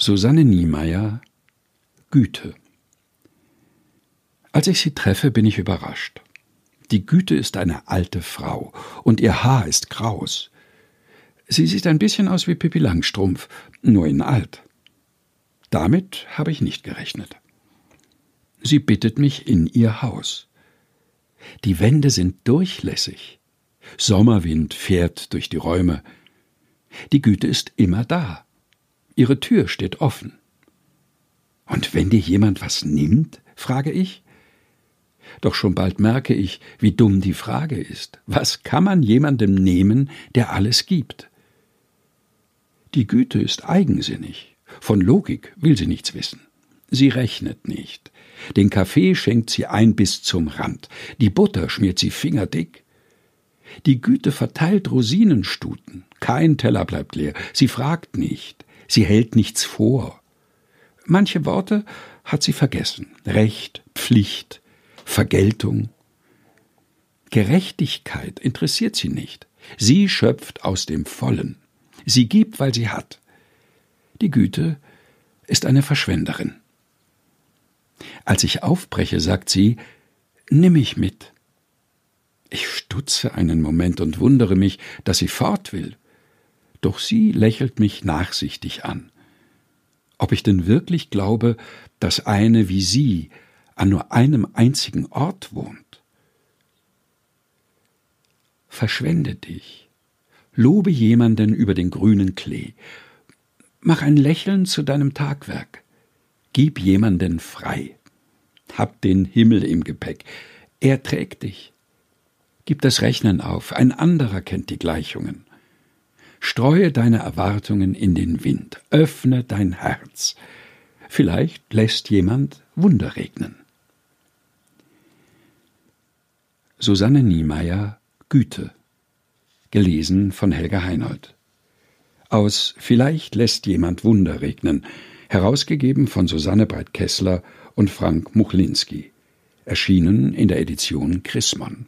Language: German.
Susanne Niemeyer Güte Als ich sie treffe, bin ich überrascht. Die Güte ist eine alte Frau, und ihr Haar ist kraus. Sie sieht ein bisschen aus wie Pippi Langstrumpf, nur in alt. Damit habe ich nicht gerechnet. Sie bittet mich in ihr Haus. Die Wände sind durchlässig. Sommerwind fährt durch die Räume. Die Güte ist immer da. Ihre Tür steht offen. Und wenn dir jemand was nimmt? frage ich. Doch schon bald merke ich, wie dumm die Frage ist. Was kann man jemandem nehmen, der alles gibt? Die Güte ist eigensinnig. Von Logik will sie nichts wissen. Sie rechnet nicht. Den Kaffee schenkt sie ein bis zum Rand. Die Butter schmiert sie fingerdick. Die Güte verteilt Rosinenstuten. Kein Teller bleibt leer. Sie fragt nicht sie hält nichts vor. Manche Worte hat sie vergessen. Recht, Pflicht, Vergeltung. Gerechtigkeit interessiert sie nicht. Sie schöpft aus dem Vollen. Sie gibt, weil sie hat. Die Güte ist eine Verschwenderin. Als ich aufbreche, sagt sie, nimm mich mit. Ich stutze einen Moment und wundere mich, dass sie fort will doch sie lächelt mich nachsichtig an. Ob ich denn wirklich glaube, dass eine wie sie an nur einem einzigen Ort wohnt? Verschwende dich, lobe jemanden über den grünen Klee, mach ein Lächeln zu deinem Tagwerk, gib jemanden frei, hab den Himmel im Gepäck, er trägt dich. Gib das Rechnen auf, ein anderer kennt die Gleichungen. Streue deine Erwartungen in den Wind, öffne dein Herz. Vielleicht lässt jemand Wunder regnen. Susanne Niemeyer Güte Gelesen von Helga Heinold Aus Vielleicht lässt jemand Wunder regnen, herausgegeben von Susanne Breit-Kessler und Frank Muchlinski, erschienen in der Edition Chrismon.